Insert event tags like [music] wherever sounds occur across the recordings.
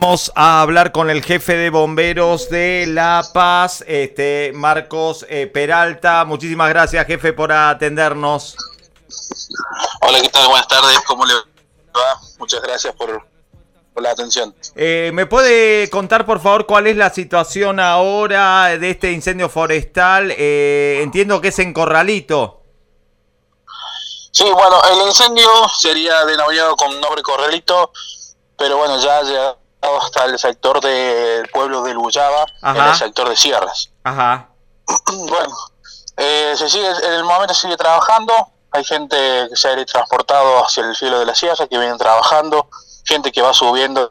Vamos a hablar con el jefe de bomberos de La Paz, este Marcos eh, Peralta. Muchísimas gracias, jefe, por atendernos. Hola, ¿qué tal? Buenas tardes. ¿Cómo le va? Muchas gracias por, la atención. Eh, ¿Me puede contar, por favor, cuál es la situación ahora de este incendio forestal? Eh, entiendo que es en Corralito. Sí, bueno, el incendio sería denominado con nombre Corralito, pero bueno, ya llega hasta el sector del pueblo de Luyaba, en el sector de Sierras. Ajá. [clears throat] Bueno, eh, se sigue, en el momento sigue trabajando, hay gente que se ha transportado hacia el cielo de la sierra, que vienen trabajando, gente que va subiendo,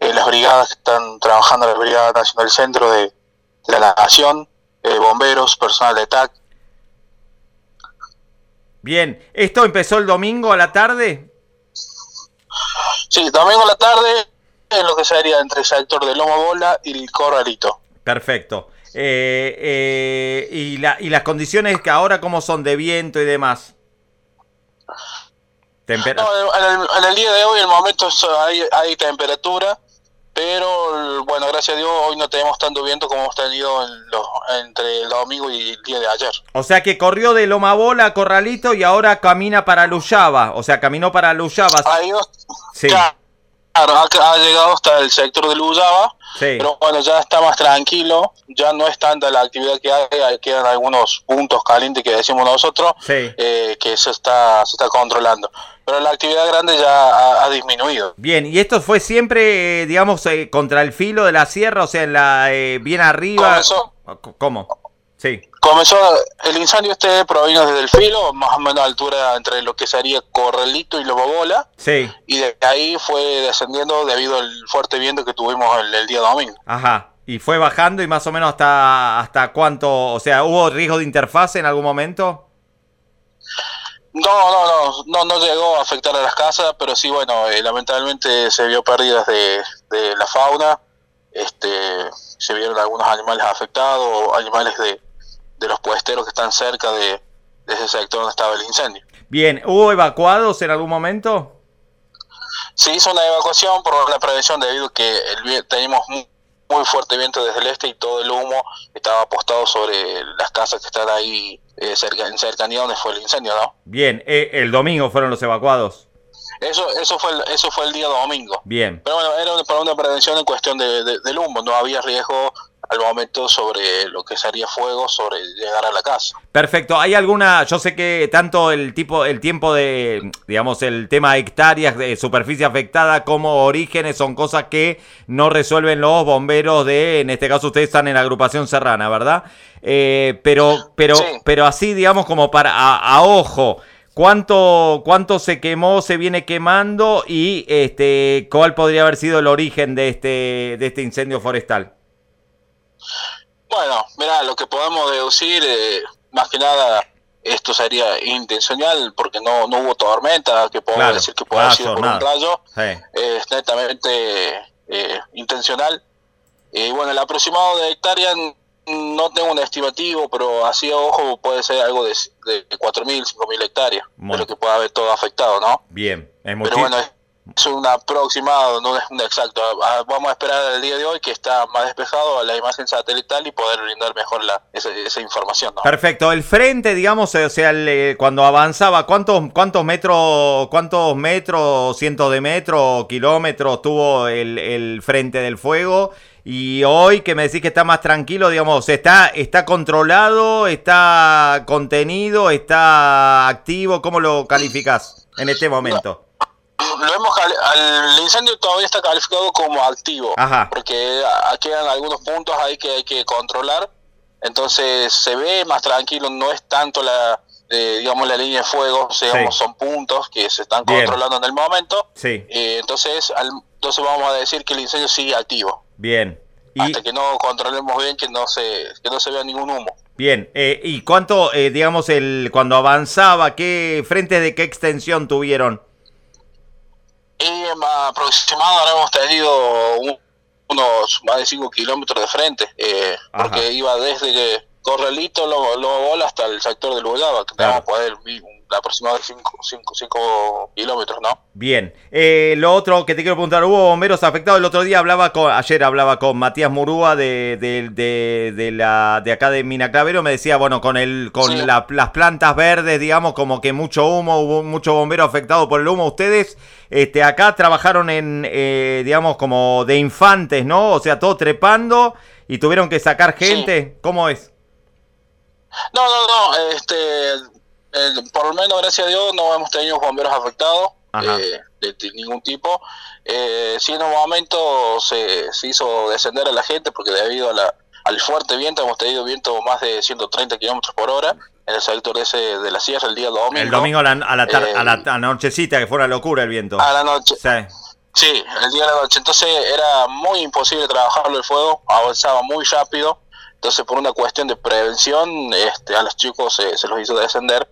eh, las brigadas que están trabajando, la Brigada Nacional Centro de, la Nación, eh, bomberos, personal de TAC. Bien, ¿esto empezó el domingo a la tarde? Sí, domingo a la tarde, en lo que sería entre el sector de Lomo Bola y el Corralito. Perfecto. Eh, eh, y, la, ¿Y las condiciones que ahora cómo son de viento y demás? no, en, el, día de hoy, el momento hay, hay temperatura, pero bueno, gracias a Dios hoy no tenemos tanto viento como hemos tenido entre el domingo y el día de ayer. O sea que corrió de Loma Bola a Corralito y ahora camina para Luyaba, o sea, caminó para Luyaba. sí. Claro, ha, llegado hasta el sector de Luyaba, pero bueno, ya está más tranquilo, ya no es tanta la actividad que hay, quedan algunos puntos calientes que decimos nosotros, eh, que eso está, se está controlando. Pero la actividad grande ya ha, disminuido. Bien, ¿y esto fue siempre, eh, digamos, eh, contra el filo de la sierra, o sea, en la bien arriba? ¿Cómo? Sí. Comenzó, el incendio este provino desde el filo, más o menos a altura entre lo que sería Correlito y Lobobola. Sí. Y de ahí fue descendiendo debido al fuerte viento que tuvimos el, día domingo. Ajá. Y fue bajando y más o menos hasta, hasta cuánto, o sea, ¿hubo riesgo de interfase en algún momento? No, no, no, no, no llegó a afectar a las casas, pero sí, bueno, eh, lamentablemente se vio pérdidas de, de la fauna, este, se vieron algunos animales afectados, animales de, de los puesteros que están cerca de, ese sector donde estaba el incendio. Bien, ¿hubo evacuados en algún momento? Se hizo una evacuación por la prevención debido a que el, teníamos muy, fuerte viento desde el este y todo el humo estaba apostado sobre las casas que están ahí eh, cerca, en cercanía donde fue el incendio, ¿no? Bien, eh, el domingo fueron los evacuados. Eso, eso fue el, eso fue el día domingo. Bien. Pero bueno, era para una prevención en cuestión de, del humo, no había riesgo al momento sobre lo que sería fuego, sobre llegar a la casa. Perfecto. ¿Hay alguna, yo sé que tanto el tipo, el tiempo de, digamos, el tema de hectáreas de superficie afectada como orígenes son cosas que no resuelven los bomberos de, en este caso ustedes están en la agrupación serrana, ¿verdad? Eh, pero, pero, pero así, digamos, como para a, ojo. ¿Cuánto, ¿Cuánto se quemó, se viene quemando y este, cuál podría haber sido el origen de este, de este incendio forestal? Bueno, mira, lo que podemos deducir, eh, más que nada, esto sería intencional porque no, no hubo tormenta, que podemos decir que puede haber sido por un rayo, es netamente eh, intencional. Y bueno, el aproximado de hectárea no tengo un estimativo, pero así a ojo puede ser algo de, de 4.000, 5.000 hectáreas, de lo que pueda haber todo afectado, ¿no? Bien, es Pero bueno, es un aproximado, no es un exacto. Ah, vamos a esperar el día de hoy que está más despejado la imagen satelital y poder brindar mejor la, esa, información. Perfecto. El frente, digamos, o sea, eh, cuando avanzaba, ¿cuántos, cuántos metros, cuántos metros, cientos de metros, kilómetros tuvo el, el frente del fuego? Y hoy que me decís que está más tranquilo, digamos, está, está controlado, está contenido, está activo, ¿cómo lo calificas en este momento? Lo hemos el incendio todavía está calificado como activo porque quedan algunos puntos ahí que hay que controlar. Entonces se ve más tranquilo no es tanto la eh, digamos la línea de fuego son puntos que se están controlando en el momento. Sí. Eh, entonces entonces vamos a decir que el incendio sigue activo. Bien. Hasta que no controlemos bien que no se que no se vea ningún humo. Bien, eh, ¿y cuánto, digamos, el cuando avanzaba, qué frente de qué extensión tuvieron? Y aproximado ahora hemos tenido unos más de 5 kilómetros de frente, eh, porque iba desde Correlito, luego, luego hasta el sector de Lugaba, que tenemos poder un aproximadamente 5 kilómetros, ¿no? Bien. Eh, lo otro que te quiero preguntar, hubo bomberos afectados. El otro día hablaba con, ayer hablaba con Matías Murúa de, de, la, de acá de Minaclavero. Me decía, bueno, con el con las plantas verdes, digamos, como que mucho humo, hubo mucho bombero afectado por el humo. Ustedes este, acá trabajaron en, eh, digamos, como de infantes, ¿no? O sea, todo trepando y tuvieron que sacar gente. ¿Cómo es? No, no, no, este, por lo menos gracias a Dios no hemos tenido bomberos afectados eh, de, ningún tipo. Eh, sí en un momento se, hizo descender a la gente porque debido a la, al fuerte viento hemos tenido viento más de 130 kilómetros por hora en el sector ese de la sierra el día domingo. El domingo a la, a la, a la, eh, nochecita, que fue una locura el viento. A la noche. Sí. el día de la noche. Entonces era muy imposible trabajarlo el fuego, avanzaba muy rápido. Entonces, por una cuestión de prevención, este, a los chicos se, los hizo descender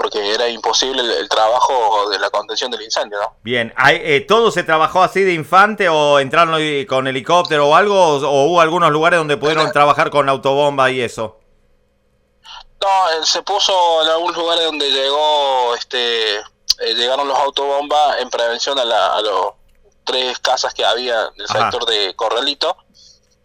porque era imposible el, trabajo de la contención del incendio, ¿no? Bien, eh, ¿todo se trabajó así de infante o entraron con helicóptero o algo? ¿O, hubo algunos lugares donde pudieron trabajar con autobomba y eso? No, eh, se puso en algunos lugares donde llegó, este, eh, llegaron los autobombas en prevención a, la, a los tres casas que había en el sector de Corralito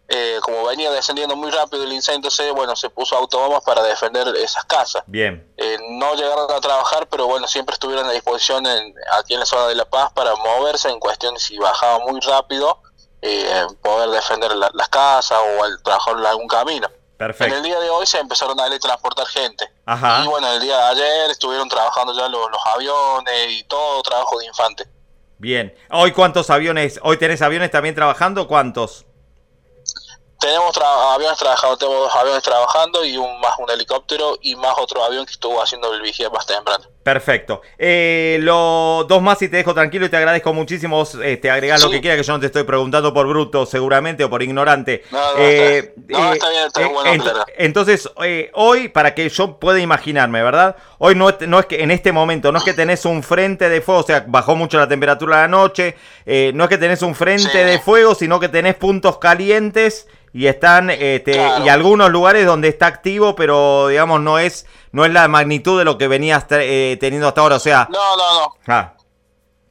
eh, como venía descendiendo muy rápido el incendio, entonces, bueno, se puso autobombas para defender esas casas. Bien. Eh, no llegaron a trabajar, pero bueno, siempre estuvieron a disposición aquí en la zona de La Paz para moverse en cuestión si bajaba muy rápido, eh, poder defender las casas o al trabajar en algún camino. Perfecto. En el día de hoy se empezaron a transportar gente. Ajá. Y bueno, el día de ayer estuvieron trabajando ya los, los aviones y todo trabajo de infante. Bien. ¿Hoy cuántos aviones? ¿Hoy tenés aviones también trabajando? ¿Cuántos? Tenemos aviones trabajando, tenemos dos aviones trabajando y un más un helicóptero y más otro avión que estuvo haciendo el vigía más temprano. Perfecto. Eh, lo, dos más y te dejo tranquilo y te agradezco muchísimo. Eh, te agregás lo que quieras, que yo no te estoy preguntando por bruto seguramente o por ignorante. No, no, eh, está, bien, está bueno, Entonces, hoy, para que yo pueda imaginarme, ¿verdad? Hoy no, no es que en este momento, no es que tenés un frente de fuego, o sea, bajó mucho la temperatura de la noche, no es que tenés un frente de fuego, sino que tenés puntos calientes y están este, y algunos lugares donde está activo, pero digamos no es no es la magnitud de lo que venías eh, teniendo hasta ahora, o sea. No, no, no. Ah,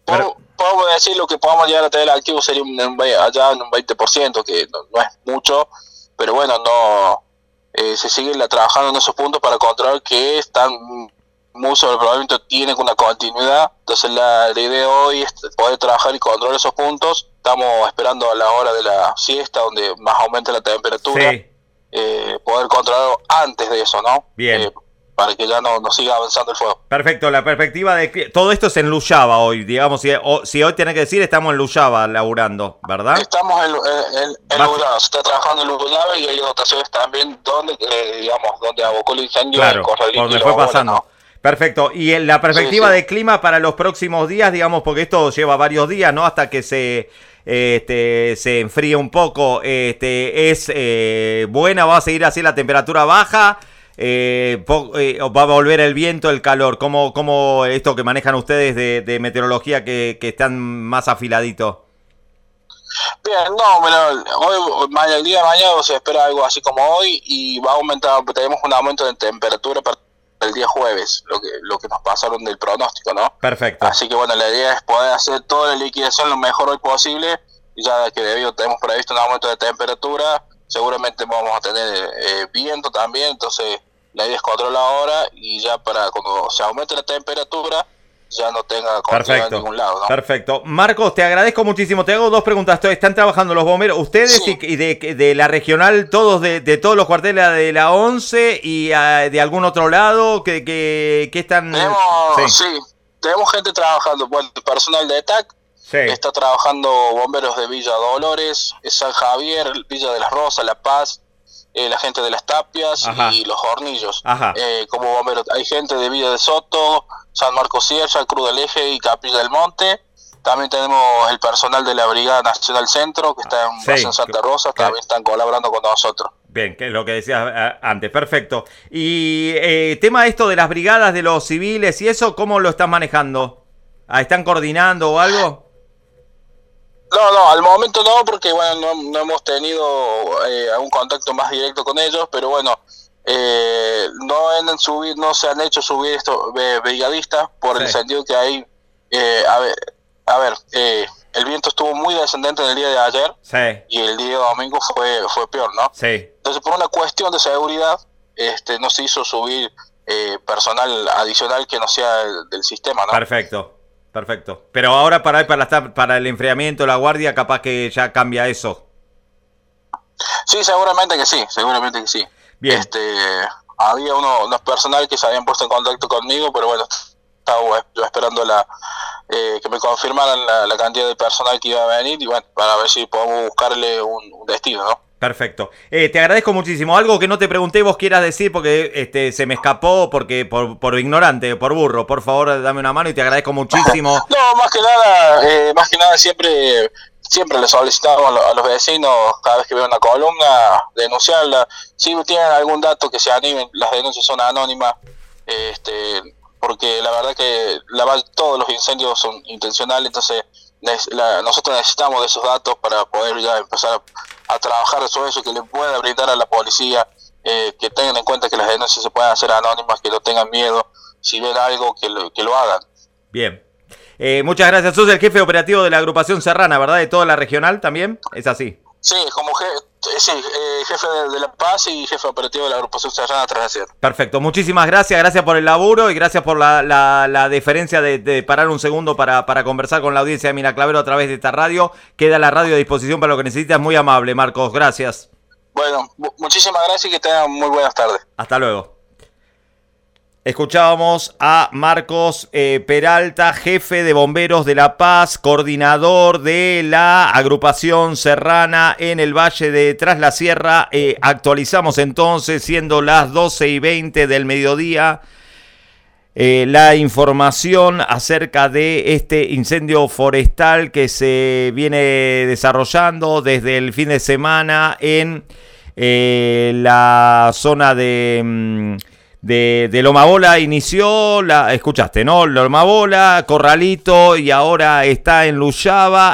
Podemos decir lo que podamos llegar a tener activo sería un, allá en un 20%, que no, es mucho, pero bueno, no eh, se sigue trabajando en esos puntos para controlar que están mucho probablemente tienen una continuidad. Entonces la, la idea hoy es poder trabajar y controlar esos puntos estamos esperando a la hora de la siesta, donde más aumenta la temperatura, eh, poder controlarlo antes de eso, ¿no? Bien. Eh, para que ya no, no, siga avanzando el fuego. Perfecto, la perspectiva de que todo esto es en Luyaba hoy, digamos, si, si hoy tiene que decir, estamos en Luyaba laburando, ¿verdad? Estamos en, en, en se está trabajando en Luyaba y hay dotaciones también donde, eh, digamos, donde abocó el incendio. Claro, donde fue pasando. Perfecto. Y en la perspectiva de clima para los próximos días, digamos, porque esto lleva varios días, ¿no? Hasta que se este, se enfría un poco, este, es eh, buena, va a seguir así la temperatura baja. Eh, eh, va a volver el viento, el calor. ¿Cómo, cómo esto que manejan ustedes de, meteorología que, están más afiladitos? Bien, no, bueno, hoy, el día de mañana se espera algo así como hoy y va a aumentar, tenemos un aumento de temperatura para el día jueves, lo que, lo que nos pasaron del pronóstico, ¿no? Perfecto. Así que bueno, la idea es poder hacer toda la liquidación lo mejor hoy posible, ya que debido tenemos previsto un aumento de temperatura, seguramente vamos a tener eh, viento también, entonces la idea es controlar ahora y ya para cuando se aumente la temperatura, ya no tenga Perfecto. en ningún lado. Perfecto. Marcos, te agradezco muchísimo. Te hago dos preguntas. ¿Están trabajando los bomberos? ¿Ustedes y, de, la regional, todos de, todos los cuarteles de la 11 y ah, de algún otro lado que, que, están... Tenemos, sí. tenemos gente trabajando. Bueno, personal de ETAC está trabajando bomberos de Villa Dolores, San Javier, Villa de las Rosas, La Paz, eh, la gente de las Tapias y los Hornillos. Eh, como bomberos, hay gente de Villa de Soto, San Marcos Sierra, Cruz del Eje y Capilla del Monte. También tenemos el personal de la Brigada Nacional Centro, que está en, Santa Rosa, que también están colaborando con nosotros. Bien, que es lo que decías eh, antes, perfecto. Y eh, tema esto de las brigadas de los civiles y eso, ¿cómo lo están manejando? Ah, ¿Están coordinando o algo? No, no, al momento no, porque bueno, no, hemos tenido eh, algún contacto más directo con ellos, pero bueno, eh, no, han subir, no se han hecho subir estos brigadistas por el sentido que hay, eh, a ver, a ver eh, el viento estuvo muy descendente en el día de ayer y el día de domingo fue, fue peor, ¿no? Sí. Entonces, por una cuestión de seguridad, este, no se hizo subir eh, personal adicional que no sea del, sistema, ¿no? Perfecto, perfecto. Pero ahora para, para, para el enfriamiento, la guardia, capaz que ya cambia eso. Sí, seguramente que sí, seguramente que sí. Bien. Este, había uno, unos personal que se habían puesto en contacto conmigo, pero bueno, estaba yo esperando la eh, que me confirmaran la, cantidad de personal que iba a venir y bueno, para ver si podemos buscarle un, destino, ¿no? Perfecto. Eh, te agradezco muchísimo. Algo que no te pregunté vos quieras decir porque este se me escapó porque por, por ignorante, por burro. Por favor, dame una mano y te agradezco muchísimo. [laughs] no, más que nada, eh, más que nada siempre siempre le solicitamos a los vecinos cada vez que veo una columna denunciarla. Si tienen algún dato que se animen, las denuncias son anónimas. Este, porque la verdad que la, todos los incendios son intencionales, entonces nosotros necesitamos de esos datos para poder ya empezar a, trabajar sobre eso, que le pueda brindar a la policía, eh, que tengan en cuenta que las denuncias se pueden hacer anónimas, que no tengan miedo, si ven algo, que lo, que lo hagan. Bien. Eh, muchas gracias. Sos el jefe operativo de la agrupación Serrana, ¿verdad? De toda la regional también. ¿Es así? Sí, como jefe, sí, eh, jefe de, La Paz y jefe operativo de la agrupación Serrana Perfecto, muchísimas gracias, gracias por el laburo y gracias por la, la, deferencia de, parar un segundo para, para conversar con la audiencia de Miraclavero a través de esta radio. Queda la radio a disposición para lo que necesitas, muy amable, Marcos, gracias. Bueno, muchísimas gracias y que tengan muy buenas tardes. Hasta luego. Escuchábamos a Marcos eh, Peralta, jefe de bomberos de La Paz, coordinador de la agrupación serrana en el Valle de Tras la Sierra. Eh, actualizamos entonces, siendo las 12 y 20 del mediodía, eh, la información acerca de este incendio forestal que se viene desarrollando desde el fin de semana en la zona de... Mm, de, de Lomabola inició, la, escuchaste, ¿no? Lomabola, Corralito y ahora está en Luyaba